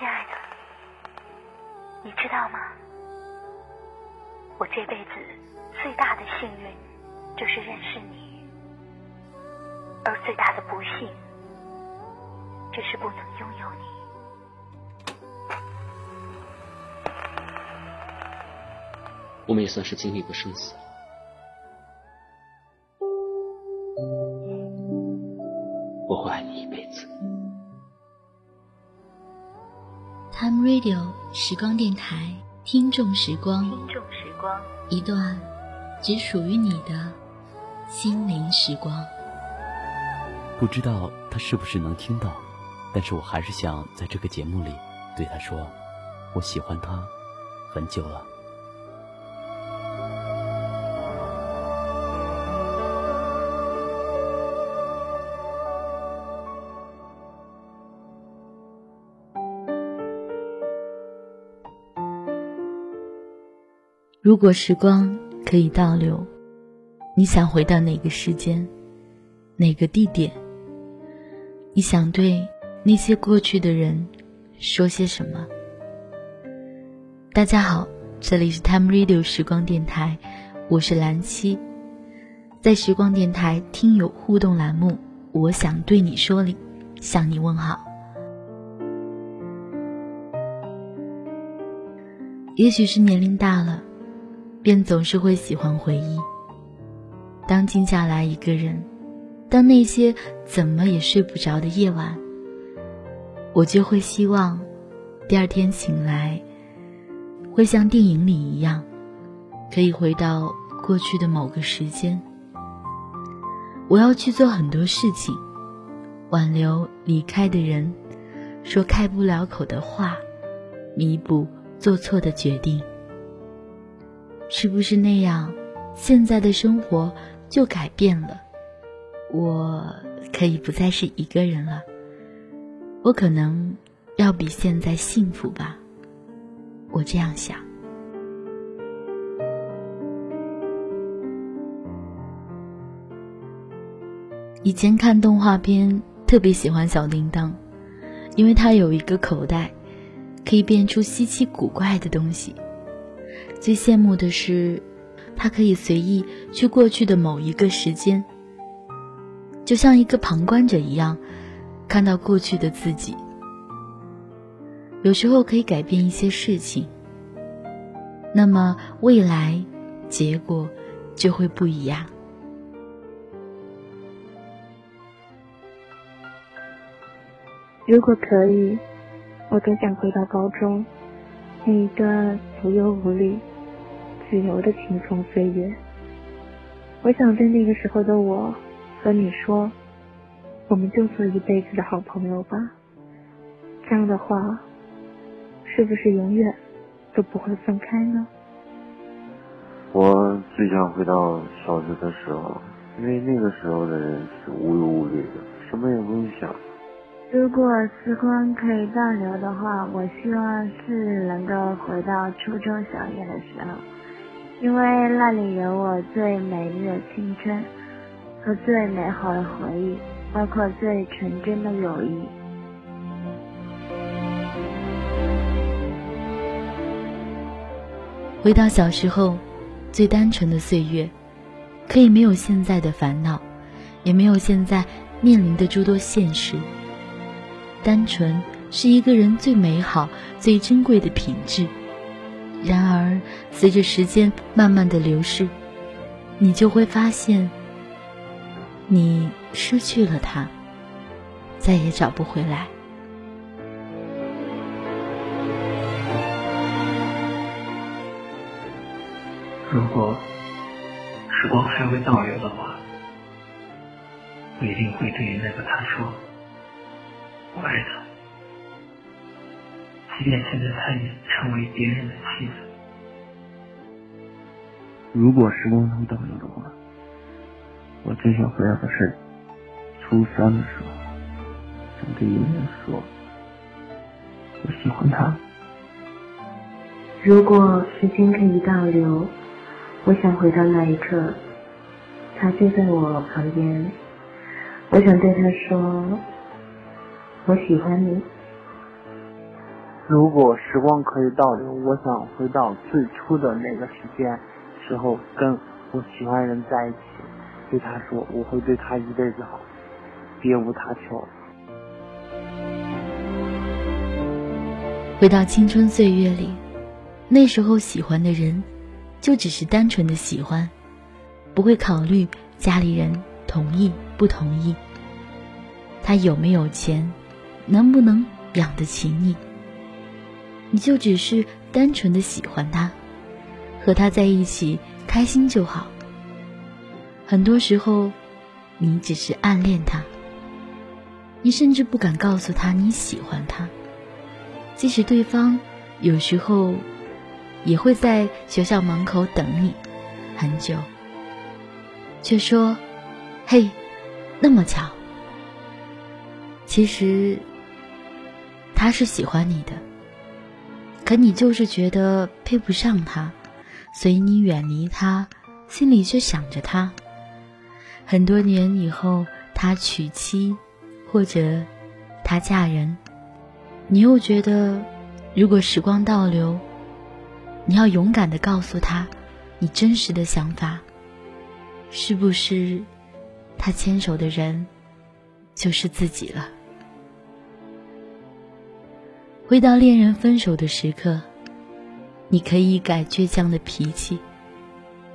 亲爱的，你知道吗？我这辈子最大的幸运就是认识你，而最大的不幸就是不能拥有你。我们也算是经历过生死。时光电台，听众时光，听众时光，一段只属于你的心灵时光。不知道他是不是能听到，但是我还是想在这个节目里对他说，我喜欢他很久了。如果时光可以倒流，你想回到哪个时间，哪个地点？你想对那些过去的人说些什么？大家好，这里是 Time Radio 时光电台，我是兰七，在时光电台听友互动栏目，我想对你说里向你问好。也许是年龄大了。便总是会喜欢回忆。当静下来一个人，当那些怎么也睡不着的夜晚，我就会希望，第二天醒来，会像电影里一样，可以回到过去的某个时间。我要去做很多事情，挽留离开的人，说开不了口的话，弥补做错的决定。是不是那样？现在的生活就改变了，我可以不再是一个人了。我可能要比现在幸福吧，我这样想。以前看动画片，特别喜欢小叮当，因为它有一个口袋，可以变出稀奇古怪的东西。最羡慕的是，他可以随意去过去的某一个时间，就像一个旁观者一样，看到过去的自己。有时候可以改变一些事情，那么未来结果就会不一样。如果可以，我多想回到高中。那一段无忧无虑、自由的青葱岁月，我想对那个时候的我和你说，我们就做一辈子的好朋友吧。这样的话，是不是永远都不会分开呢？我最想回到小学的时候，因为那个时候的人是无忧无虑的，什么也不用想。如果时光可以倒流的话，我希望是能够回到初中小学的时候，因为那里有我最美丽的青春和最美好的回忆，包括最纯真的友谊。回到小时候，最单纯的岁月，可以没有现在的烦恼，也没有现在面临的诸多现实。单纯是一个人最美好、最珍贵的品质。然而，随着时间慢慢的流逝，你就会发现，你失去了他，再也找不回来。如果时光还会倒流的话，我一定会对那个他说。我爱他，即便现在他已成为别人的妻子。如果时光能倒流的话，我最想回到的是初三的时候，想对一个人说，我喜欢他。如果时间可以倒流，我想回到那一刻，他就在我旁边，我想对他说。我喜欢你。如果时光可以倒流，我想回到最初的那个时间，时候跟我喜欢人在一起，对他说我会对他一辈子好，别无他求。回到青春岁月里，那时候喜欢的人，就只是单纯的喜欢，不会考虑家里人同意不同意，他有没有钱，能不能养得起你。你就只是单纯的喜欢他，和他在一起开心就好。很多时候，你只是暗恋他，你甚至不敢告诉他你喜欢他。即使对方有时候也会在学校门口等你很久，却说：“嘿，那么巧。”其实他是喜欢你的。可你就是觉得配不上他，所以你远离他，心里却想着他。很多年以后，他娶妻，或者他嫁人，你又觉得，如果时光倒流，你要勇敢的告诉他，你真实的想法，是不是他牵手的人就是自己了？回到恋人分手的时刻，你可以改倔强的脾气，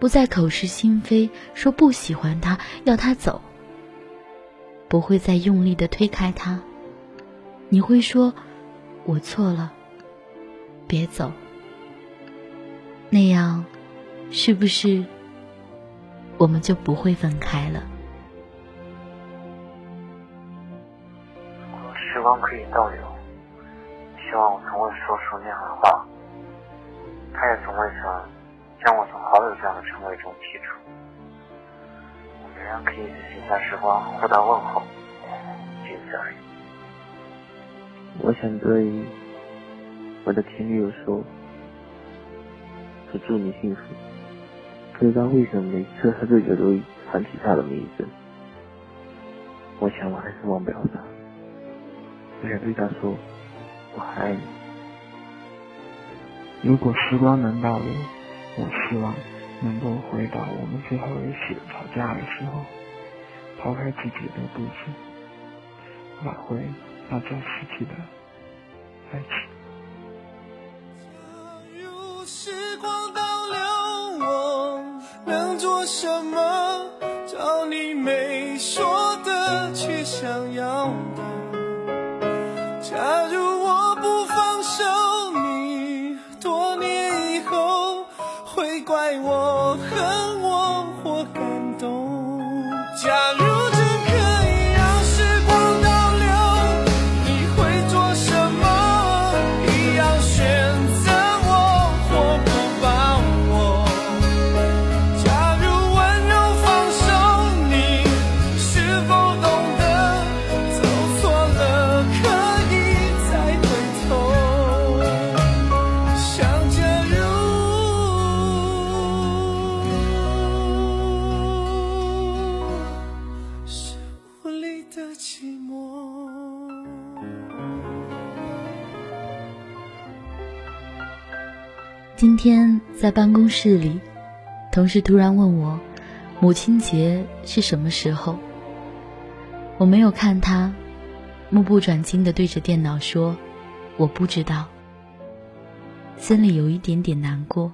不再口是心非说不喜欢他，要他走。不会再用力的推开他，你会说：“我错了，别走。”那样，是不是我们就不会分开了？如果时光可以倒流。说出那样的话，他也从未想将我从好友这样的称谓中剔除。我仍然可以在写下时光互道问候，仅此而已。我想对我的前女友说：“祝你幸福。”不知道为什么每次喝醉酒都喊起她的名字，我想我还是忘不了她。我想对她说。我还爱你。如果时光能倒流，我希望能够回到我们最后一次吵架的时候，抛开自己的故事，挽回那段失去的爱情。假如时光倒流，我能做什么？找你没说的，却想要的。今天在办公室里，同事突然问我：“母亲节是什么时候？”我没有看他，目不转睛的对着电脑说：“我不知道。”心里有一点点难过。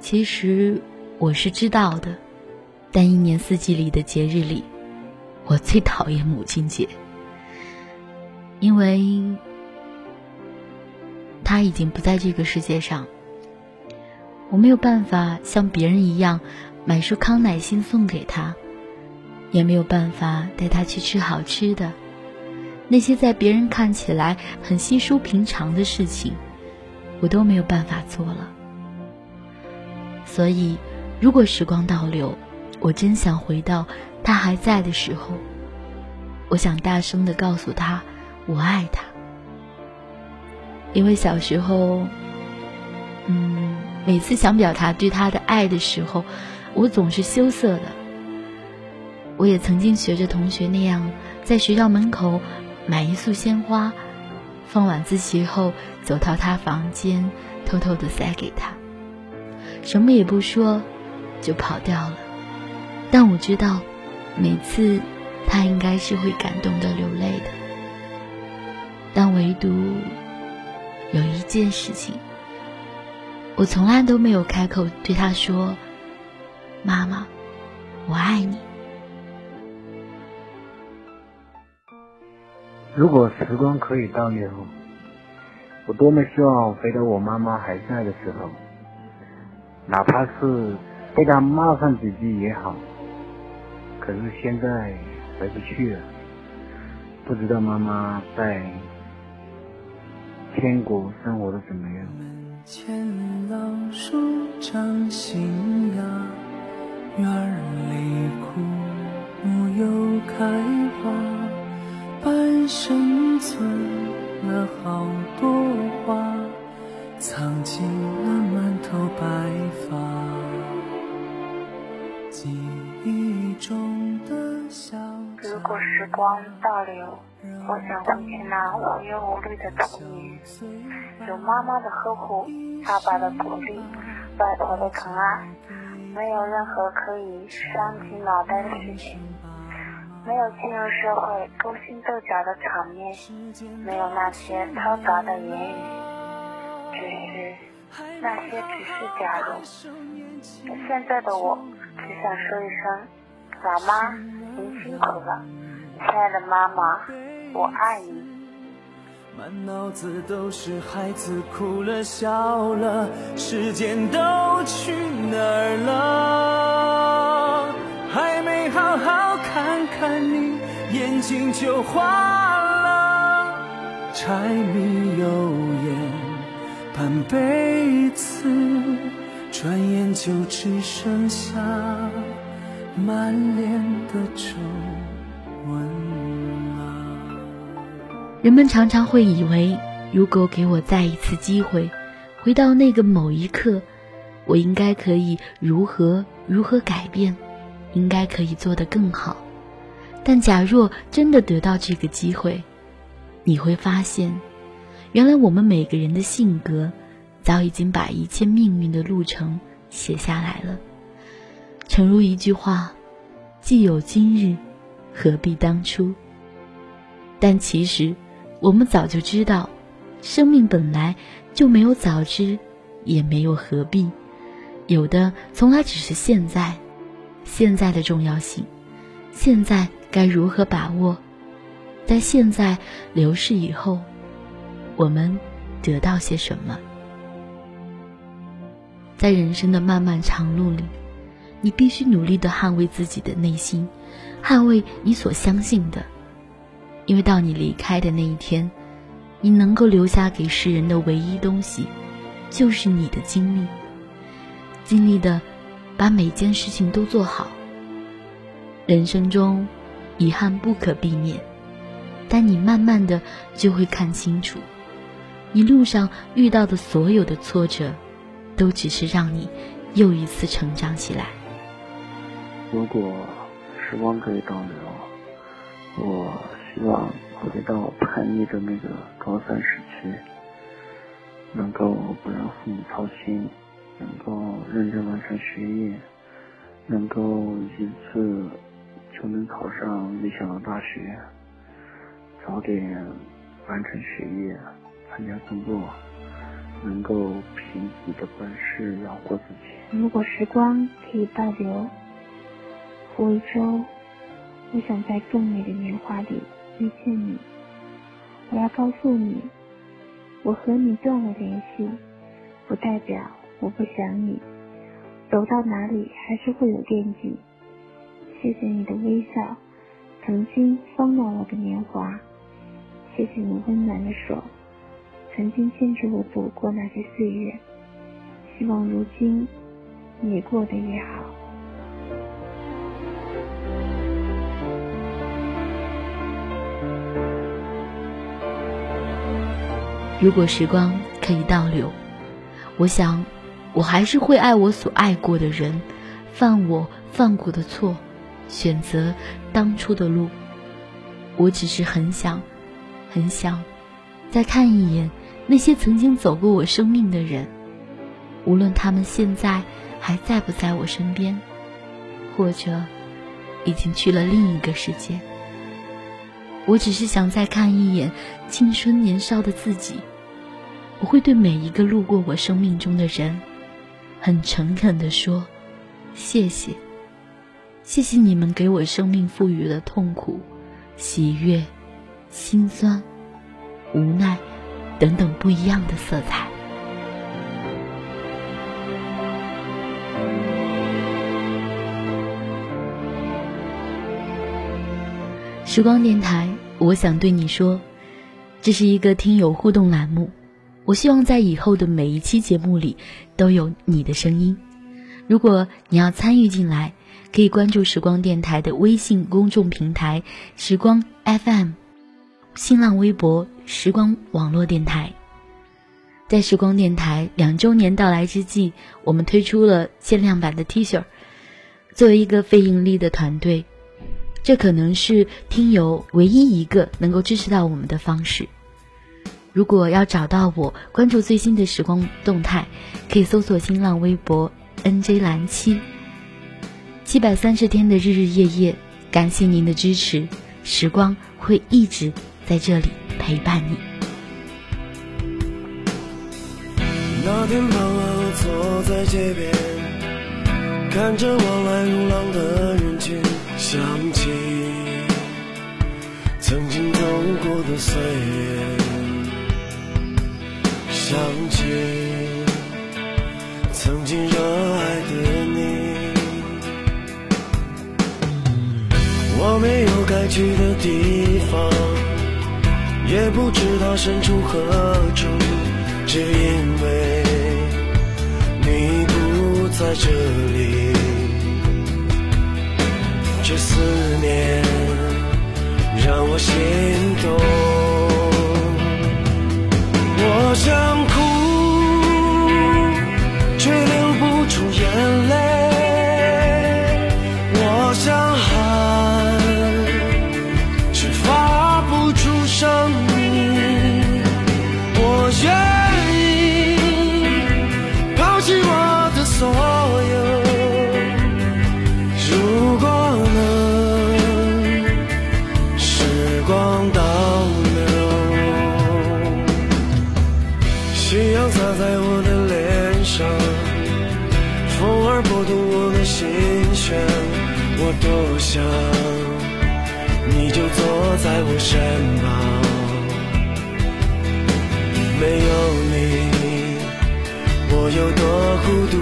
其实我是知道的，但一年四季里的节日里，我最讨厌母亲节，因为。他已经不在这个世界上，我没有办法像别人一样买束康乃馨送给他，也没有办法带他去吃好吃的。那些在别人看起来很稀疏平常的事情，我都没有办法做了。所以，如果时光倒流，我真想回到他还在的时候，我想大声的告诉他，我爱他。因为小时候，嗯，每次想表达对他的爱的时候，我总是羞涩的。我也曾经学着同学那样，在学校门口买一束鲜花，放晚自习后走到他房间，偷偷的塞给他，什么也不说，就跑掉了。但我知道，每次他应该是会感动的流泪的。但唯独有一件事情，我从来都没有开口对他说：“妈妈，我爱你。”如果时光可以倒流，我多么希望回到我妈妈还在的时候，哪怕是被她骂上几句也好。可是现在回不去了，不知道妈妈在天国生活的怎么样。前老树长新芽，院里枯木又开花。半生存了好多话，藏进了满头白如果时光倒流，我想回去那无忧无虑的童年，有妈妈的呵护，爸爸的鼓励，外婆的疼爱，没有任何可以伤及脑袋的事情。没有进入社会勾心斗角的场面，没有那些嘈杂的言语，只是那些只是假如。现在的我只想说一声：老妈，您辛苦了，亲爱的妈妈，我爱你。满脑子都是孩子哭了笑了，时间都去哪儿了？还没好好看看你，眼睛就花了。柴米油盐半辈子，转眼就只剩下满脸的皱纹了。人们常常会以为，如果给我再一次机会，回到那个某一刻，我应该可以如何如何改变。应该可以做得更好，但假若真的得到这个机会，你会发现，原来我们每个人的性格，早已经把一切命运的路程写下来了。诚如一句话：“既有今日，何必当初？”但其实，我们早就知道，生命本来就没有早知，也没有何必，有的从来只是现在。现在的重要性，现在该如何把握？在现在流逝以后，我们得到些什么？在人生的漫漫长路里，你必须努力的捍卫自己的内心，捍卫你所相信的，因为到你离开的那一天，你能够留下给世人的唯一东西，就是你的经历，尽力的。把每件事情都做好。人生中，遗憾不可避免，但你慢慢的就会看清楚，你路上遇到的所有的挫折，都只是让你又一次成长起来。如果时光可以倒流，我希望回到叛逆的那个高三时期，能够不让父母操心。能够认真完成学业，能够一次就能考上理想的大学，早点完成学业，参加工作，能够凭自己的本事养活自己。如果时光可以倒流，回一周，我想在更美的年华里遇见你。我要告诉你，我和你断了联系，不代表。我不想你，走到哪里还是会有惦记。谢谢你的微笑，曾经丰暖我的年华。谢谢你温暖的手，曾经牵着我走过那些岁月。希望如今你过得也好。如果时光可以倒流，我想。我还是会爱我所爱过的人，犯我犯过的错，选择当初的路。我只是很想，很想，再看一眼那些曾经走过我生命的人，无论他们现在还在不在我身边，或者已经去了另一个世界。我只是想再看一眼青春年少的自己。我会对每一个路过我生命中的人，很诚恳地说：“谢谢，谢谢你们给我生命赋予了痛苦、喜悦、心酸、无奈等等不一样的色彩。”时光电台，我想对你说，这是一个听友互动栏目。我希望在以后的每一期节目里都有你的声音。如果你要参与进来，可以关注时光电台的微信公众平台“时光 FM”，新浪微博“时光网络电台”。在时光电台两周年到来之际，我们推出了限量版的 T 恤。作为一个非盈利的团队，这可能是听友唯一一个能够支持到我们的方式。如果要找到我，关注最新的时光动态，可以搜索新浪微博 “nj 蓝七”。七百三十天的日日夜夜，感谢您的支持，时光会一直在这里陪伴你。那天傍晚，我坐在街边，看着往来如浪的人群，想起曾经走过的岁月。想起曾经热爱的你，我没有该去的地方，也不知道身处何处，只因为你不在这里，这思念让我心动。夕阳洒在我的脸上风儿拨动我的心弦我多想你就坐在我身旁。没有你我有多孤独？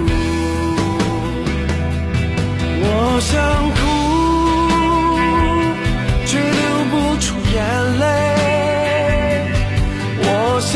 我想哭却流不出眼泪。我想